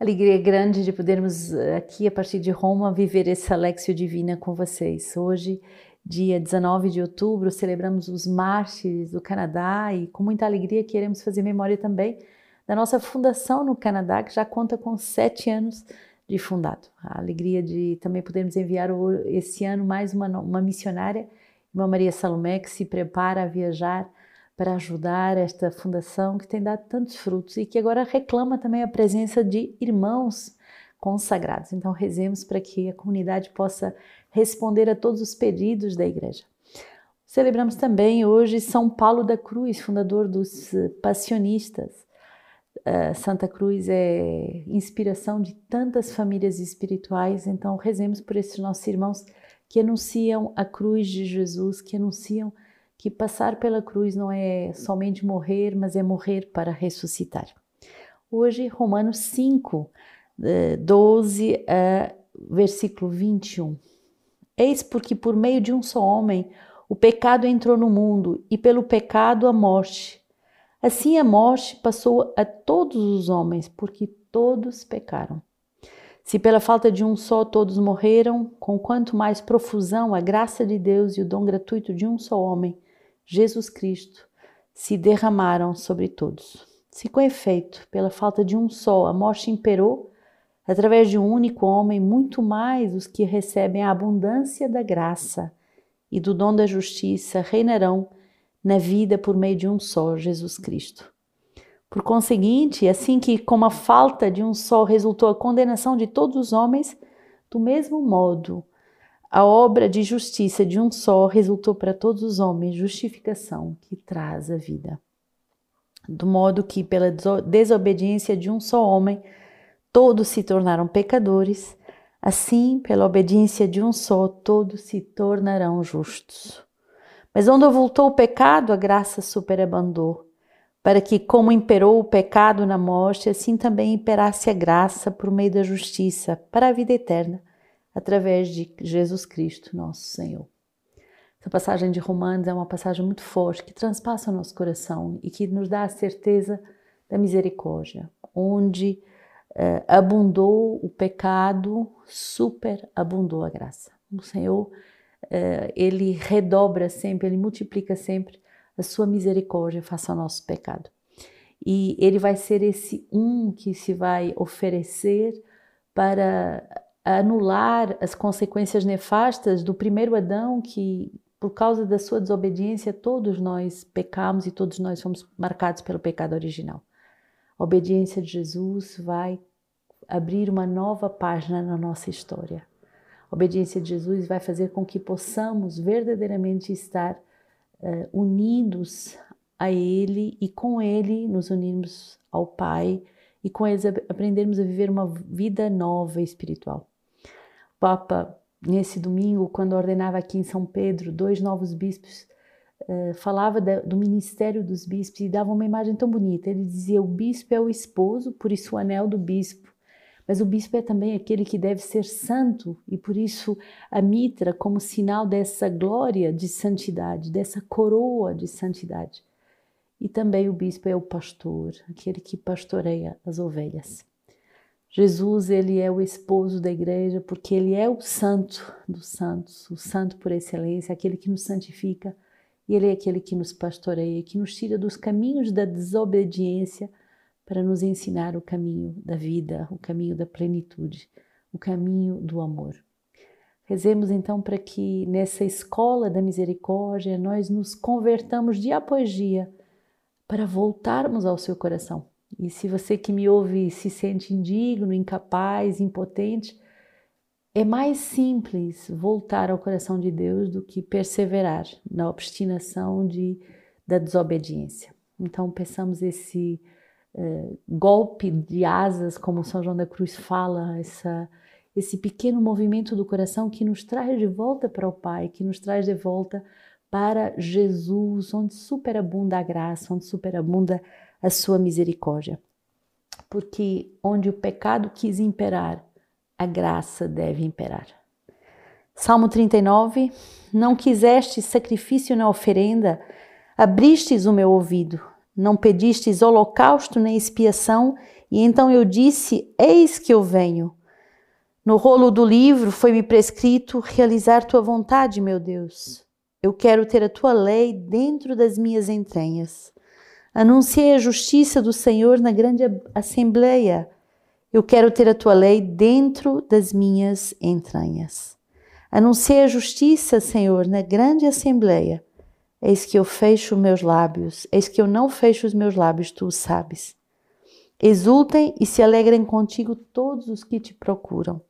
Alegria grande de podermos eh, aqui, a partir de Roma, viver essa Lexio Divina com vocês. Hoje, dia 19 de outubro, celebramos os mártires do Canadá e com muita alegria queremos fazer memória também da nossa fundação no Canadá, que já conta com sete anos de fundado. A alegria de também podermos enviar esse ano mais uma, uma missionária, Irmã Maria Salomé, que se prepara a viajar para ajudar esta fundação que tem dado tantos frutos e que agora reclama também a presença de irmãos consagrados. Então, rezemos para que a comunidade possa responder a todos os pedidos da igreja. Celebramos também hoje São Paulo da Cruz, fundador dos Passionistas. Uh, Santa Cruz é inspiração de tantas famílias espirituais, então rezemos por esses nossos irmãos que anunciam a cruz de Jesus, que anunciam que passar pela cruz não é somente morrer, mas é morrer para ressuscitar. Hoje, Romanos 5, 12 a versículo 21. Eis porque por meio de um só homem o pecado entrou no mundo e pelo pecado a morte. Assim a morte passou a todos os homens, porque todos pecaram. Se pela falta de um só todos morreram, com quanto mais profusão a graça de Deus e o dom gratuito de um só homem, Jesus Cristo, se derramaram sobre todos. Se com efeito, pela falta de um só, a morte imperou, através de um único homem, muito mais os que recebem a abundância da graça e do dom da justiça reinarão na vida por meio de um só, Jesus Cristo. Por conseguinte, assim que, como a falta de um só resultou a condenação de todos os homens, do mesmo modo, a obra de justiça de um só resultou para todos os homens justificação que traz a vida. Do modo que, pela desobediência de um só homem, todos se tornaram pecadores, assim, pela obediência de um só, todos se tornarão justos. Mas onde voltou o pecado, a graça superabundou, para que, como imperou o pecado na morte, assim também imperasse a graça por meio da justiça para a vida eterna através de Jesus Cristo, nosso Senhor. Essa passagem de Romanos é uma passagem muito forte que transpassa o nosso coração e que nos dá a certeza da misericórdia, onde uh, abundou o pecado, superabundou a graça. O Senhor, uh, ele redobra sempre, ele multiplica sempre a sua misericórdia face ao nosso pecado. E ele vai ser esse um que se vai oferecer para anular as consequências nefastas do primeiro Adão, que por causa da sua desobediência todos nós pecamos e todos nós fomos marcados pelo pecado original. A obediência de Jesus vai abrir uma nova página na nossa história. A obediência de Jesus vai fazer com que possamos verdadeiramente estar uh, unidos a Ele e com Ele nos unirmos ao Pai e com eles aprendermos a viver uma vida nova espiritual. Papa, nesse domingo, quando ordenava aqui em São Pedro dois novos bispos, uh, falava do ministério dos bispos e dava uma imagem tão bonita. Ele dizia: o bispo é o esposo, por isso o anel do bispo. Mas o bispo é também aquele que deve ser santo e por isso a mitra como sinal dessa glória de santidade, dessa coroa de santidade. E também o bispo é o pastor, aquele que pastoreia as ovelhas. Jesus, ele é o esposo da igreja porque ele é o santo dos santos, o santo por excelência, aquele que nos santifica, e ele é aquele que nos pastoreia, que nos tira dos caminhos da desobediência para nos ensinar o caminho da vida, o caminho da plenitude, o caminho do amor. Rezemos então para que nessa escola da misericórdia nós nos convertamos dia após dia para voltarmos ao seu coração e se você que me ouve se sente indigno, incapaz, impotente, é mais simples voltar ao coração de Deus do que perseverar na obstinação de, da desobediência. Então, peçamos esse uh, golpe de asas, como São João da Cruz fala, essa, esse pequeno movimento do coração que nos traz de volta para o Pai, que nos traz de volta para Jesus, onde superabunda a graça, onde superabunda a sua misericórdia. Porque onde o pecado quis imperar, a graça deve imperar. Salmo 39: Não quisestes sacrifício na oferenda, abristes o meu ouvido, não pedistes holocausto nem expiação, E então eu disse: Eis que eu venho. No rolo do livro foi-me prescrito realizar tua vontade, meu Deus. Eu quero ter a tua lei dentro das minhas entranhas. Anunciei a justiça do Senhor na grande assembleia. Eu quero ter a tua lei dentro das minhas entranhas. Anunciei a justiça, Senhor, na grande assembleia. Eis que eu fecho meus lábios, eis que eu não fecho os meus lábios, tu o sabes. Exultem e se alegrem contigo todos os que te procuram.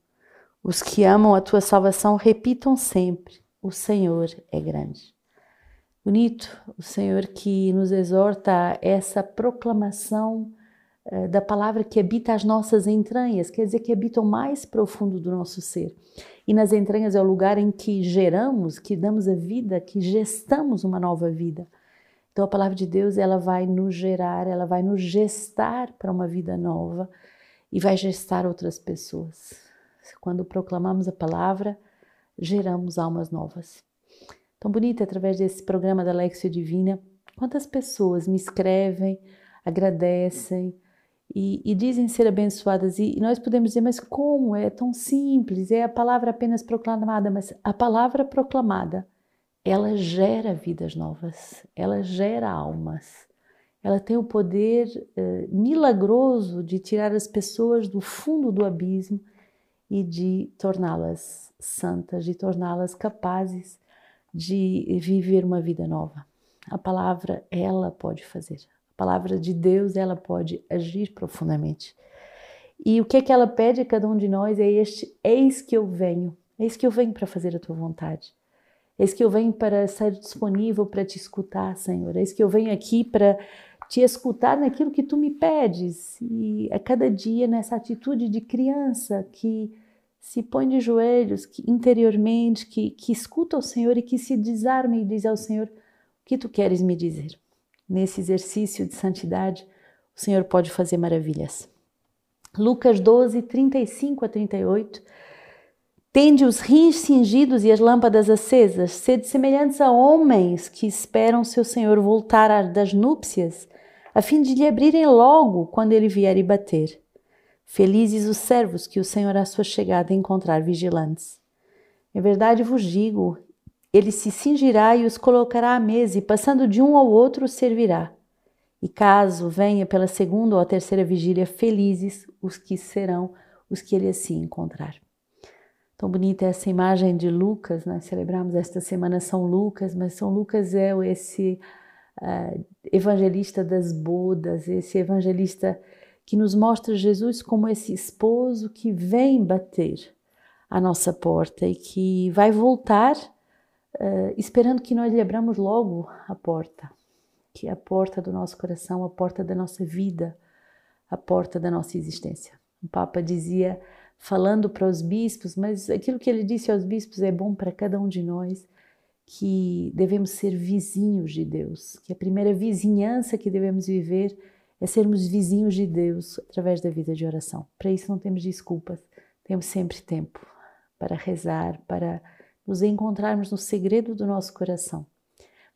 Os que amam a tua salvação repitam sempre: O Senhor é grande. Bonito, o Senhor que nos exorta a essa proclamação uh, da palavra que habita as nossas entranhas, quer dizer que habita o mais profundo do nosso ser. E nas entranhas é o lugar em que geramos, que damos a vida, que gestamos uma nova vida. Então a palavra de Deus, ela vai nos gerar, ela vai nos gestar para uma vida nova e vai gestar outras pessoas. Quando proclamamos a palavra, geramos almas novas. Tão bonito através desse programa da Lexia Divina. Quantas pessoas me escrevem, agradecem e, e dizem ser abençoadas. E, e nós podemos dizer, mas como? É tão simples, é a palavra apenas proclamada. Mas a palavra proclamada, ela gera vidas novas, ela gera almas. Ela tem o poder eh, milagroso de tirar as pessoas do fundo do abismo e de torná-las santas, de torná-las capazes de viver uma vida nova. A palavra, ela pode fazer. A palavra de Deus, ela pode agir profundamente. E o que é que ela pede a cada um de nós é este: eis que eu venho, eis que eu venho para fazer a tua vontade. Eis que eu venho para estar disponível para te escutar, Senhor. Eis que eu venho aqui para te escutar naquilo que tu me pedes. E a cada dia nessa atitude de criança que se põe de joelhos que, interiormente, que, que escuta o Senhor e que se desarme e diz ao Senhor: O que tu queres me dizer? Nesse exercício de santidade, o Senhor pode fazer maravilhas. Lucas 12, 35 a 38. Tende os rins cingidos e as lâmpadas acesas, sede semelhantes a homens que esperam seu Senhor voltar das núpcias, a fim de lhe abrirem logo quando ele vier e bater. Felizes os servos que o Senhor à sua chegada encontrar vigilantes. Em verdade vos digo, ele se cingirá e os colocará à mesa, e passando de um ao outro servirá. E caso venha pela segunda ou terceira vigília, felizes os que serão os que ele assim encontrar. Tão bonita essa imagem de Lucas, nós celebramos esta semana São Lucas, mas São Lucas é esse uh, evangelista das bodas, esse evangelista que nos mostra Jesus como esse esposo que vem bater a nossa porta e que vai voltar uh, esperando que nós lhe abramos logo a porta, que é a porta do nosso coração, a porta da nossa vida, a porta da nossa existência. O Papa dizia, falando para os bispos, mas aquilo que ele disse aos bispos é bom para cada um de nós, que devemos ser vizinhos de Deus, que a primeira vizinhança que devemos viver é sermos vizinhos de Deus através da vida de oração. Para isso não temos desculpas, temos sempre tempo para rezar, para nos encontrarmos no segredo do nosso coração.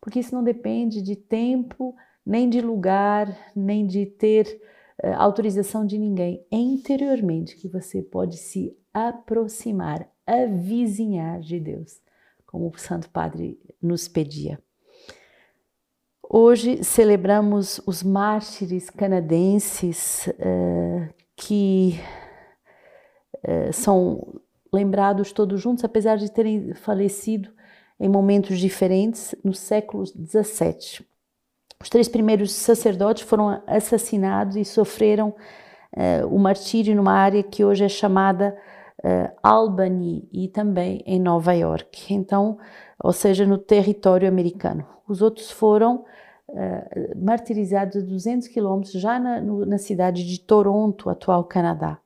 Porque isso não depende de tempo, nem de lugar, nem de ter uh, autorização de ninguém. É interiormente que você pode se aproximar, avizinhar de Deus, como o Santo Padre nos pedia. Hoje celebramos os mártires canadenses uh, que uh, são lembrados todos juntos, apesar de terem falecido em momentos diferentes no século XVII. Os três primeiros sacerdotes foram assassinados e sofreram uh, o martírio numa área que hoje é chamada Albany e também em Nova York. Então, ou seja, no território americano. Os outros foram uh, martirizados a 200 quilômetros, já na, no, na, cidade de Toronto, atual Canadá.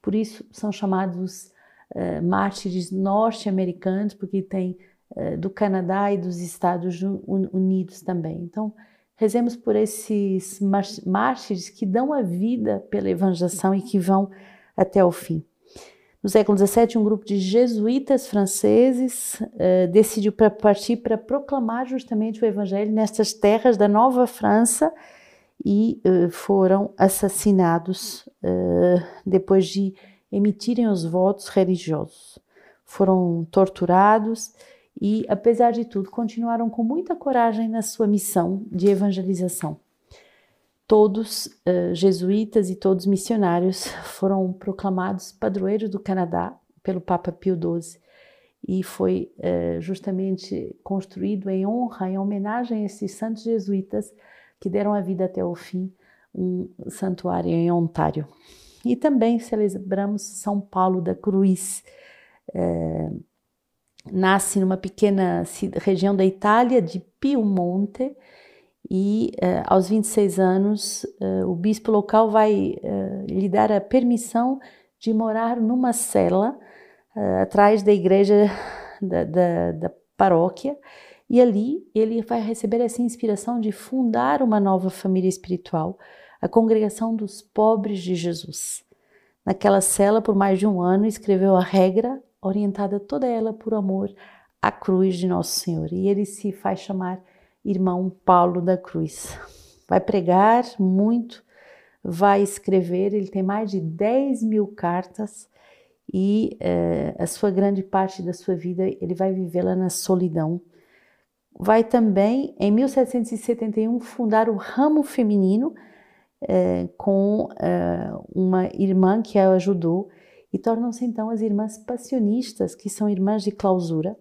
Por isso são chamados uh, mártires norte-americanos, porque tem uh, do Canadá e dos Estados Unidos também. Então, rezemos por esses mártires que dão a vida pela evangelização e que vão até o fim. No século XVII, um grupo de jesuítas franceses uh, decidiu partir para proclamar justamente o Evangelho nestas terras da Nova França e uh, foram assassinados uh, depois de emitirem os votos religiosos. Foram torturados e, apesar de tudo, continuaram com muita coragem na sua missão de evangelização. Todos uh, jesuítas e todos missionários foram proclamados padroeiros do Canadá pelo Papa Pio XII e foi uh, justamente construído em honra, em homenagem a esses santos jesuítas que deram a vida até o fim, um santuário em Ontário. E também celebramos São Paulo da Cruz. Uh, nasce numa pequena região da Itália, de Piemonte, e uh, aos 26 anos uh, o bispo local vai uh, lhe dar a permissão de morar numa cela atrás da igreja da, da, da, paróquia e ali ele vai receber essa inspiração de fundar uma nova família espiritual, a Congregação dos Pobres de Jesus. Naquela cela, por mais de um ano, escreveu a regra, orientada toda ela por amor à cruz de Nosso Senhor. E ele se faz chamar irmão Paulo da Cruz. Vai pregar muito, vai escrever, ele tem mais de 10 mil cartas e eh, a sua grande parte da sua vida ele vai vivê-la na solidão. Vai também, em 1771, fundar o ramo feminino eh, com eh, uma irmã que a ajudou e tornam-se então as irmãs passionistas, que são irmãs de clausura,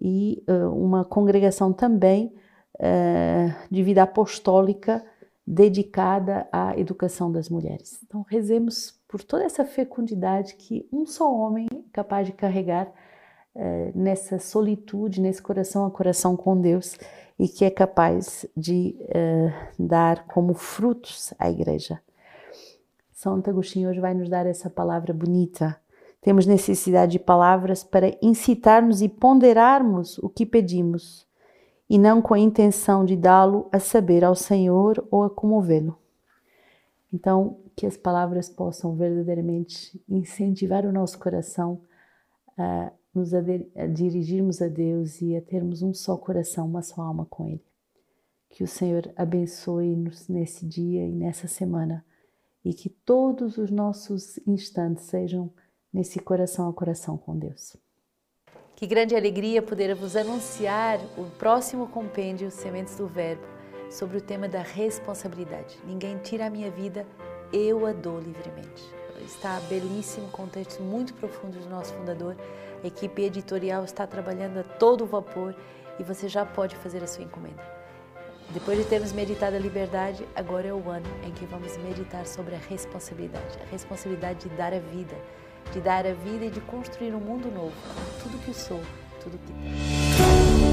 e uma congregação também eh, de vida apostólica dedicada à educação das mulheres. Então, rezemos por toda essa fecundidade que um só homem é capaz de carregar uh, nessa solitude, nesse coração a coração com Deus e que é capaz de uh, dar como frutos à igreja. Santo Agostinho hoje vai nos dar essa palavra bonita. Temos necessidade de palavras para incitarmos e ponderarmos o que pedimos e não com a intenção de dá-lo a saber ao Senhor ou a comovê-lo. Então, que as palavras possam verdadeiramente incentivar o nosso coração a nos a dirigirmos a Deus e a termos um só coração, uma só alma com Ele. Que o Senhor abençoe-nos nesse dia e nessa semana e que todos os nossos instantes sejam nesse coração a coração com Deus. Que grande alegria poder vos anunciar o próximo compêndio Sementes do Verbo sobre o tema da responsabilidade. Ninguém tira a minha vida, eu a dou livremente. Está belíssimo, com textos muito profundos do nosso fundador. A equipe editorial está trabalhando a todo vapor e você já pode fazer a sua encomenda. Depois de termos meditado a liberdade, agora é o ano em que vamos meditar sobre a responsabilidade, a responsabilidade de dar a vida de dar a vida e de construir um mundo novo, tudo que sou, tudo que tenho.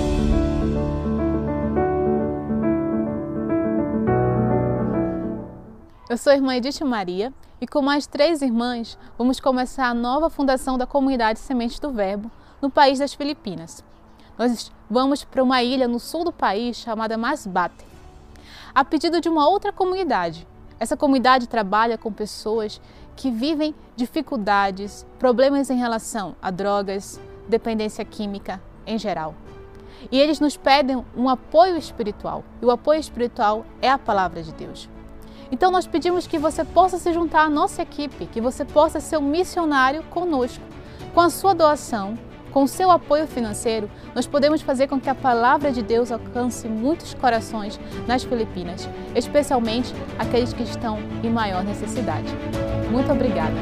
Eu sou a irmã Edith Maria e com mais três irmãs vamos começar a nova fundação da comunidade Sementes do Verbo no país das Filipinas. Nós vamos para uma ilha no sul do país chamada Masbate, a pedido de uma outra comunidade. Essa comunidade trabalha com pessoas que vivem dificuldades, problemas em relação a drogas, dependência química em geral. E eles nos pedem um apoio espiritual, e o apoio espiritual é a palavra de Deus. Então nós pedimos que você possa se juntar à nossa equipe, que você possa ser um missionário conosco. Com a sua doação, com seu apoio financeiro, nós podemos fazer com que a palavra de Deus alcance muitos corações nas Filipinas, especialmente aqueles que estão em maior necessidade. Muito obrigada!